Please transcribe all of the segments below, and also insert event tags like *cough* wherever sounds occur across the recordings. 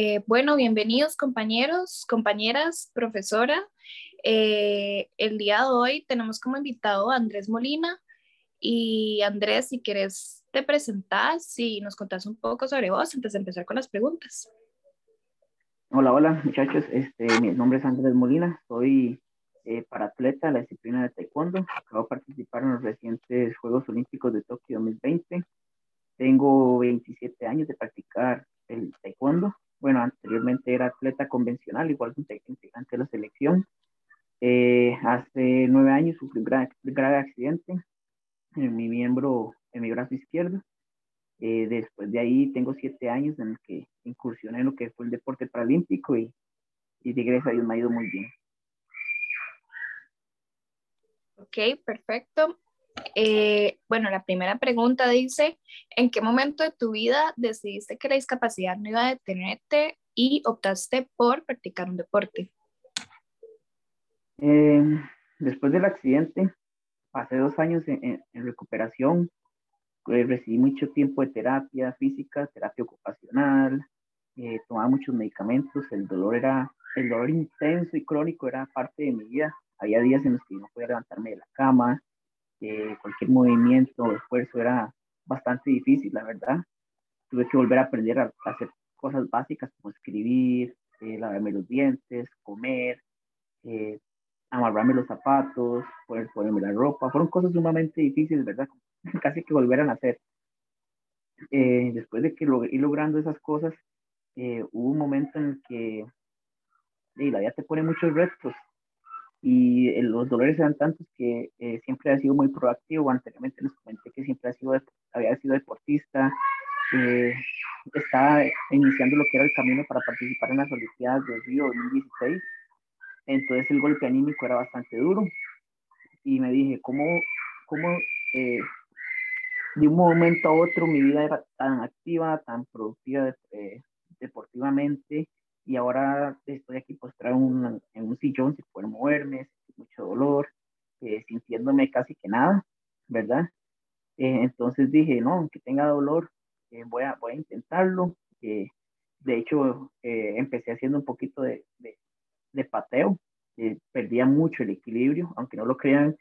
Eh, bueno, bienvenidos compañeros, compañeras, profesora. Eh, el día de hoy tenemos como invitado a Andrés Molina. Y Andrés, si quieres te presentas y nos contás un poco sobre vos antes de empezar con las preguntas. Hola, hola muchachos. Este, mi nombre es Andrés Molina. Soy eh, para atleta de la disciplina de taekwondo. Acabo de participar en los recientes Juegos Olímpicos de Tokio 2020. Tengo 27 años de practicar el taekwondo bueno, anteriormente era atleta convencional, igual que integrante de la selección. Eh, hace nueve años sufrí un grave, accidente en mi miembro, en mi brazo izquierdo. Eh, después de ahí tengo siete años en el que incursioné en lo que fue el deporte paralímpico y, y de gracias a Dios me ha ido muy bien. Ok, perfecto. Eh, bueno, la primera pregunta dice, ¿en qué momento de tu vida decidiste que la discapacidad no iba a detenerte y optaste por practicar un deporte? Eh, después del accidente, pasé dos años en, recuperación, eh, recibí mucho tiempo de terapia física, terapia ocupacional, tomaba muchos medicamentos, el dolor era, el dolor intenso y crónico era parte de mi vida. Había días en los que no podía levantarme de la cama, cualquier movimiento o esfuerzo era bastante difícil, la verdad. Tuve que volver a aprender a, hacer cosas básicas como escribir, eh, lavarme los dientes, comer, eh, amarrarme los zapatos, poder ponerme la ropa. Fueron cosas sumamente difíciles, ¿verdad? *laughs* Casi que volver a nacer. Eh, después de que lo, ir logrando esas cosas, eh, hubo un momento en el que la vida te pone muchos retos y eh, los dolores eran tantos que eh, siempre ha sido muy proactivo. Anteriormente les comenté que siempre ha sido, había sido deportista, eh, estaba iniciando lo que era el camino para participar en las Olimpiadas de Río 2016. Entonces el golpe anímico era bastante duro y me dije, ¿cómo, cómo de un momento a otro mi vida era tan activa, tan productiva deportivamente y ahora estoy aquí postrado en, en un sillón sin poder moverme, sin mucho dolor, eh, sintiéndome casi que nada, ¿verdad? Eh, entonces dije, no, aunque tenga dolor, eh, voy, a, voy a intentarlo. de hecho, empecé haciendo un poquito de, de, de pateo, perdía mucho el equilibrio, aunque no lo crean,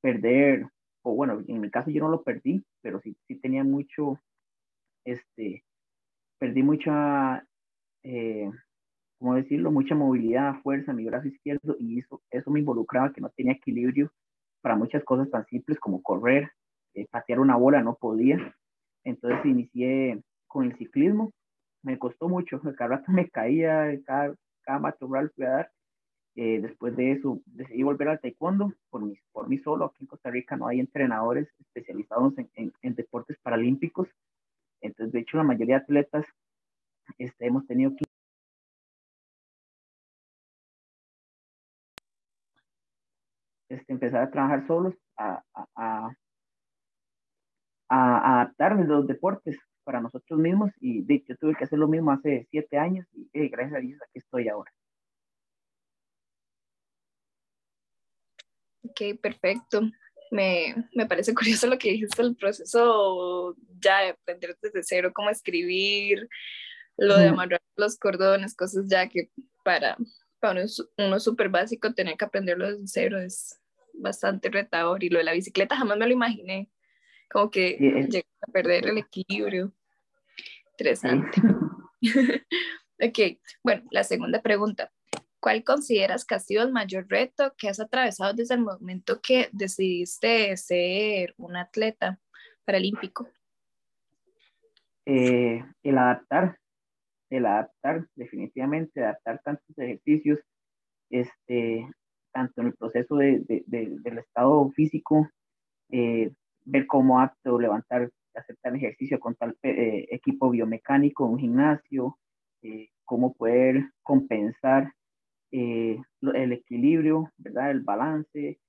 perder, o bueno, en mi caso yo no lo perdí, pero sí, sí tenía mucho, este, perdí mucha ¿cómo decirlo? Mucha movilidad, fuerza en mi brazo izquierdo y eso, eso me involucraba que no tenía equilibrio para muchas cosas tan simples como correr, eh, patear una bola, no podía. Entonces inicié con el ciclismo, me costó mucho, *laughs* cada rato me caía, cada, cada matorral fui a dar. Eh, después de eso decidí volver al taekwondo por mí, por mí solo. Aquí en Costa Rica no hay entrenadores especializados en, en, deportes paralímpicos. Entonces, de hecho, la mayoría de atletas este, hemos tenido que este, empezar a trabajar solos, a, a, a, adaptarme los deportes para nosotros mismos y de, yo tuve que hacer lo mismo hace siete años y eh, gracias a Dios aquí estoy ahora. Ok, perfecto. Me, me, parece *laughs* curioso lo que dijiste, el proceso ya de aprender desde cero cómo escribir, lo de amarrar los cordones, cosas ya que para para uno, súper básico, tener que aprenderlo desde cero es bastante retador. Y lo de la bicicleta jamás me lo imaginé. Como que llegar a perder el equilibrio. Interesante. *laughs* ok, bueno, la segunda pregunta. ¿Cuál consideras que ha sido el mayor reto que has atravesado desde el momento que decidiste ser un atleta paralímpico? Eh, el adaptar, el adaptar, definitivamente, adaptar tantos ejercicios, este, tanto en el proceso de, de, del estado físico, eh, ver cómo apto levantar, hacer tal ejercicio con tal eh, equipo biomecánico, un gimnasio, eh, cómo poder compensar el equilibrio, ¿verdad? El balance,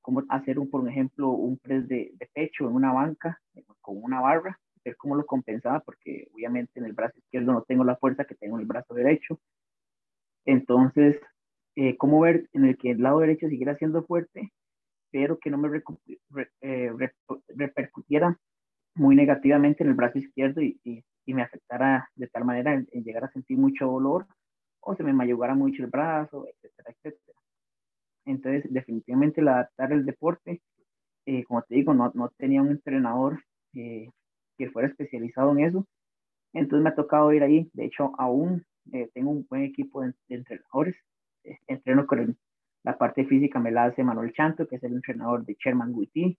cómo hacer, un, por ejemplo, un press de pecho en una banca con una barra, ver cómo lo compensaba, porque obviamente en el brazo izquierdo no tengo la fuerza que tengo en el brazo derecho. Entonces, eh, cómo ver en el que el lado derecho siguiera siendo fuerte, pero que no me eh, repercutiera muy negativamente en el brazo izquierdo y, y me afectara de tal manera en, llegar a sentir mucho dolor o se me mayugara mucho el brazo, etcétera, etcétera. Entonces, definitivamente el adaptar el deporte, eh, como te digo, no, no tenía un entrenador eh, que fuera especializado en eso. Entonces me ha tocado ir ahí. De hecho, aún eh, tengo un buen equipo de, entrenadores. entreno con la parte física, me la hace Manuel Chanto, que es el entrenador de Sherman Guiti.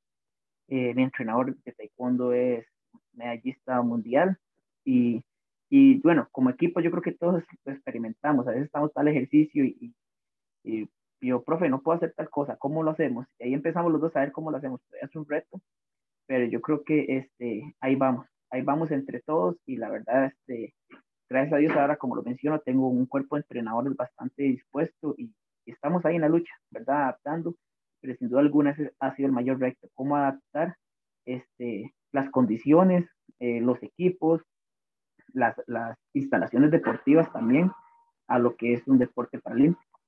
mi entrenador de taekwondo es medallista mundial. Y, y, bueno, como equipo yo creo que todos lo experimentamos. A veces estamos tal ejercicio y, y, yo, profe, no puedo hacer tal cosa, ¿cómo lo hacemos? Y ahí empezamos los dos a ver cómo lo hacemos. Es un reto, pero yo creo que este, ahí vamos, ahí vamos entre todos y la verdad, este, gracias a Dios ahora, como lo menciono, tengo un cuerpo de entrenadores bastante dispuesto y, estamos ahí en la lucha, ¿verdad? Adaptando, pero sin duda alguna ese ha sido el mayor reto, cómo adaptar este, las condiciones, eh, los equipos, las, las instalaciones deportivas también a lo que es un deporte paralímpico.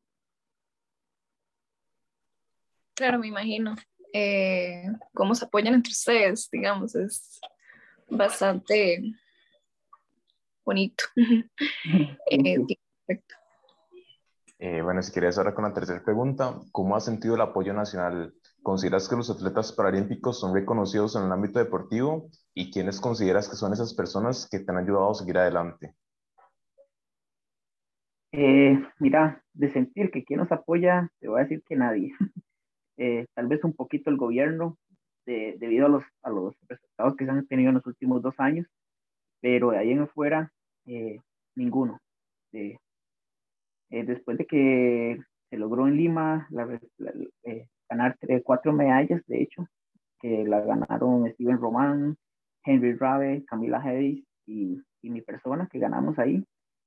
Claro, me imagino. Eh, cómo se apoyan entre ustedes, digamos, es bastante bonito. *laughs* eh, eh, bueno, si quieres ahora con la tercera pregunta, ¿cómo has sentido el apoyo nacional? ¿Consideras que los atletas paralímpicos son reconocidos en el ámbito deportivo? ¿Y quiénes consideras que son esas personas que te han ayudado a seguir adelante? Eh, mira, de sentir que quién nos apoya, te voy a decir que nadie. *laughs* Eh, tal vez un poquito el gobierno, debido a los, a los resultados que se han tenido en los últimos dos años, pero de ahí en afuera, eh, ninguno. Eh, después de que se logró en Lima ganar cuatro medallas, de hecho, que la ganaron Steven Román, Henry Rabe, Camila Hedis y, y, mi persona, que ganamos ahí,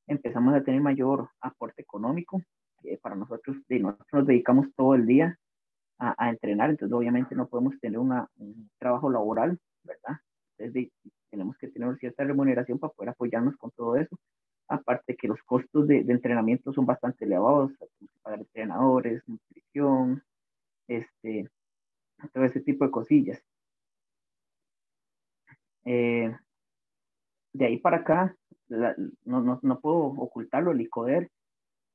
empezamos a tener mayor aporte económico. para nosotros, nosotros nos dedicamos todo el día a, entrenar, entonces obviamente no podemos tener una, un trabajo laboral, ¿verdad? Entonces tenemos que tener cierta remuneración para poder apoyarnos con todo eso. Aparte que los costos de, de entrenamiento son bastante elevados, tenemos que pagar entrenadores, nutrición, este, todo ese tipo de cosillas. Eh, de ahí para acá, no, no, no, puedo ocultarlo, el ICODER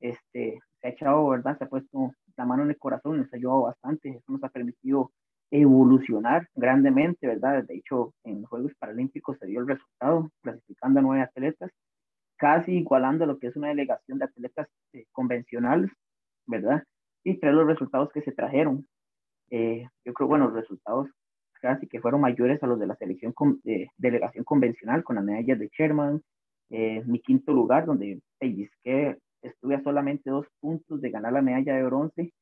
este, se ha echado, ¿verdad? Se ha puesto la mano en el corazón, nos ha ayudado bastante, eso nos ha permitido evolucionar grandemente, ¿verdad? De hecho, en los Juegos Paralímpicos se dio el resultado, clasificando a nueve atletas, casi igualando lo que es una delegación de atletas eh, convencionales, ¿verdad? Y tres los resultados que se trajeron. Eh, yo creo, bueno, los resultados casi que fueron mayores a los de la selección con, de delegación convencional, con las medallas de Sherman, eh, mi quinto lugar, donde que estuve solamente dos puntos de ganar la medalla de bronce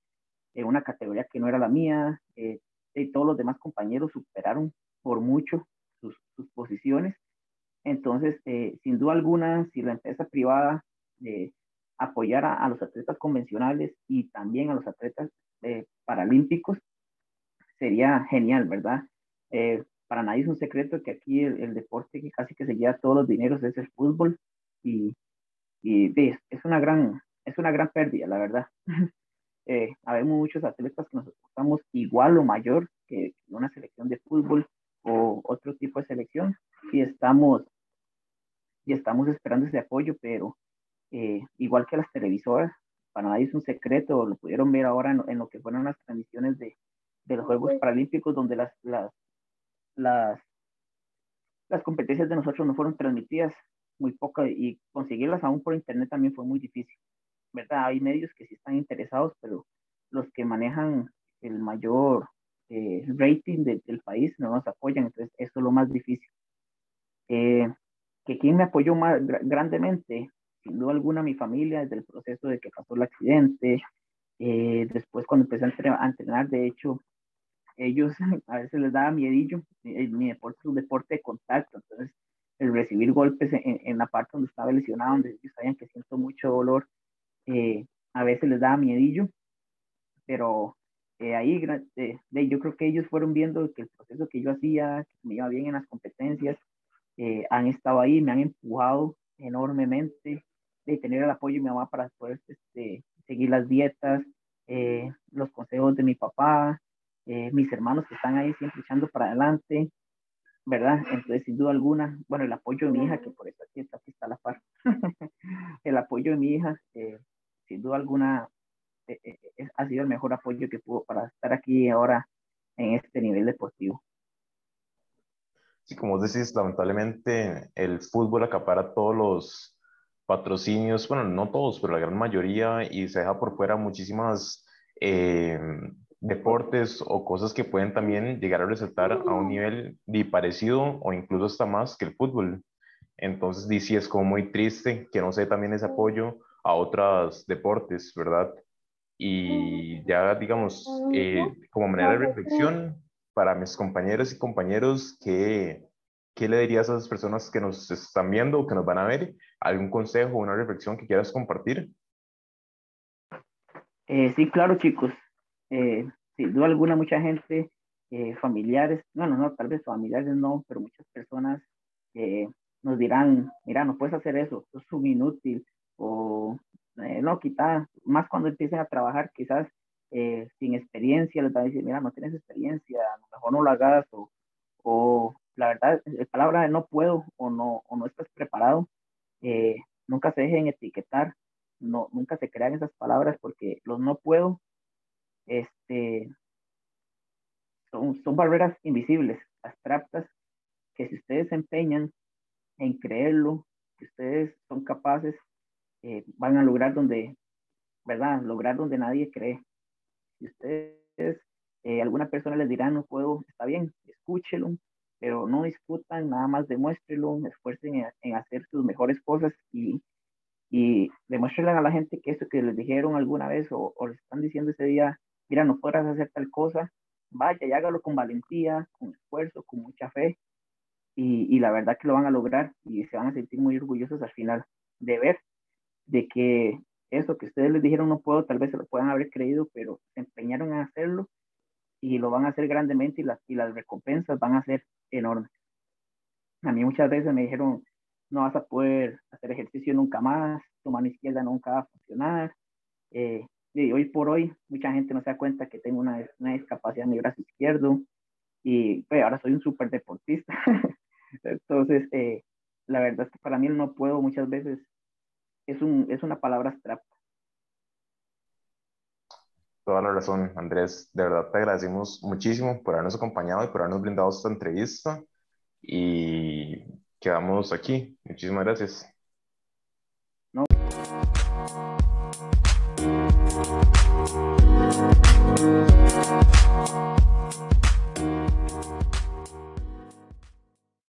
en una categoría que no era la mía. Eh, y todos los demás compañeros superaron por mucho sus, posiciones. Entonces, eh, sin duda alguna, si la empresa privada eh, apoyara a los atletas convencionales y también a los atletas paralímpicos, sería genial, ¿verdad? para nadie es un secreto que aquí el, el, deporte que casi que se lleva todos los dineros es el fútbol y y es, una gran, es una gran pérdida, la verdad. *laughs* eh, habemos muchos atletas que nos esforzamos igual o mayor que una selección de fútbol o otro tipo de selección y estamos, y estamos esperando ese apoyo, pero eh, igual que las televisoras, para nadie es un secreto, lo pudieron ver ahora en, lo que fueron las transmisiones de, de los Juegos Paralímpicos, donde las, las, las, las competencias de nosotros no fueron transmitidas muy poca y conseguirlas aún por internet también fue muy difícil, ¿verdad? Hay medios que sí están interesados, pero los que manejan el mayor eh, rating del país no nos apoyan, entonces eso es lo más difícil. Eh, que quien me apoyó más grandemente, sin duda alguna mi familia, desde el proceso de que pasó el accidente, eh, después cuando empecé a entrenar, de hecho, ellos *laughs* a veces les daba miedillo, mi deporte es un deporte de contacto, entonces el recibir golpes en, en, la parte donde estaba lesionado, donde ellos sabían que siento mucho dolor, eh, a veces les daba miedillo, pero eh, ahí eh, yo creo que ellos fueron viendo que el proceso que yo hacía, que me iba bien en las competencias, han estado ahí, me han empujado enormemente de tener el apoyo de mi mamá para poder este, seguir las dietas, los consejos de mi papá, mis hermanos que están ahí siempre echando para adelante, ¿verdad? Entonces, sin duda alguna, bueno, el apoyo de mi hija, que por eso aquí está, aquí está la par, *laughs* el apoyo de mi hija, eh, sin duda alguna, eh, eh, ha sido el mejor apoyo que pudo para estar aquí ahora en este nivel deportivo. Sí, como decís, lamentablemente el fútbol acapara todos los patrocinios, bueno, no todos, pero la gran mayoría, y se deja por fuera muchísimas deportes o cosas que pueden también llegar a resaltar a un nivel de parecido o incluso hasta más que el fútbol. Entonces, sí es como muy triste que no se también ese apoyo a otros deportes, ¿verdad? Y ya, digamos, eh, como manera de reflexión para mis compañeros y compañeros, ¿qué, ¿qué le dirías a esas personas que nos están viendo o que nos van a ver? ¿Algún consejo o una reflexión que quieras compartir? Eh, sí, claro, chicos. Eh, sin duda alguna, mucha gente, eh, familiares, bueno, no, tal vez familiares no, pero muchas personas eh, nos dirán, mira, no puedes hacer eso, eso es un inútil, o eh, no, quita, más cuando empiecen a trabajar, quizás sin experiencia, les van a decir, mira, no tienes experiencia, a lo mejor no lo hagas, o, o la verdad, la palabra de no puedo o no, o no estás preparado, nunca se dejen etiquetar, no, nunca se crean esas palabras porque los no puedo este, son, son barreras invisibles, abstractas, que si ustedes se empeñan en creerlo, que ustedes son capaces, eh, van a lograr donde, ¿verdad? Lograr donde nadie cree. Si ustedes, eh, alguna persona les dirá, no puedo, está bien, escúchelo, pero no discutan, nada más demuéstrelo, esfuercen en, hacer sus mejores cosas y, y demuéstrenle a la gente que eso que les dijeron alguna vez o, o les están diciendo ese día mira, no podrás hacer tal cosa, vaya y hágalo con valentía, con esfuerzo, con mucha fe, y, y, la verdad que lo van a lograr y se van a sentir muy orgullosos al final de ver de que eso que ustedes les dijeron no puedo, tal vez se lo puedan haber creído, pero se empeñaron en hacerlo y lo van a hacer grandemente y las, y las recompensas van a ser enormes. A mí muchas veces me dijeron, no vas a poder hacer ejercicio nunca más, tu mano izquierda nunca va a funcionar, eh, y hoy por hoy mucha gente no se da cuenta que tengo una, una discapacidad en mi brazo izquierdo y pues, ahora soy un súper deportista. *laughs* Entonces, eh, la verdad es que para mí no puedo muchas veces es, un, es una palabra abstracta. Toda la razón, Andrés. De verdad te agradecemos muchísimo por habernos acompañado y por habernos brindado esta entrevista. Y quedamos aquí. Muchísimas gracias.